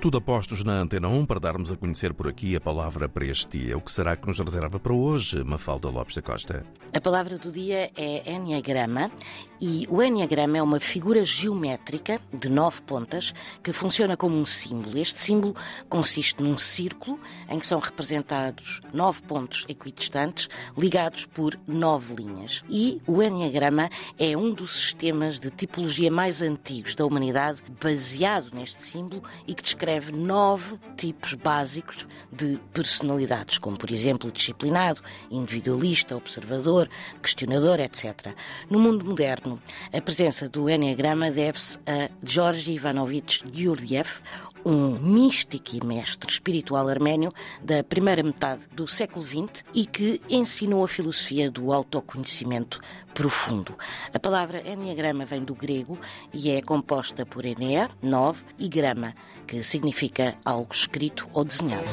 Tudo apostos na Antena 1 para darmos a conhecer por aqui a palavra para este dia. O que será que nos reserva para hoje, Mafalda Lopes da Costa? A palavra do dia é Enneagrama e o Enneagrama é uma figura geométrica de nove pontas que funciona como um símbolo. Este símbolo consiste num círculo em que são representados nove pontos equidistantes ligados por nove linhas. E o Enneagrama é um dos sistemas de tipologia mais antigos da humanidade baseado neste símbolo e que descreve nove tipos básicos de personalidades, como por exemplo disciplinado, individualista, observador, questionador, etc. No mundo moderno, a presença do Enneagrama deve-se a Georgi Ivanovich Gurdjieff, um místico e mestre espiritual arménio da primeira metade do século XX e que ensinou a filosofia do autoconhecimento profundo. A palavra Enneagrama vem do grego e é composta por Enea, nove, e grama, que significa algo escrito ou desenhado.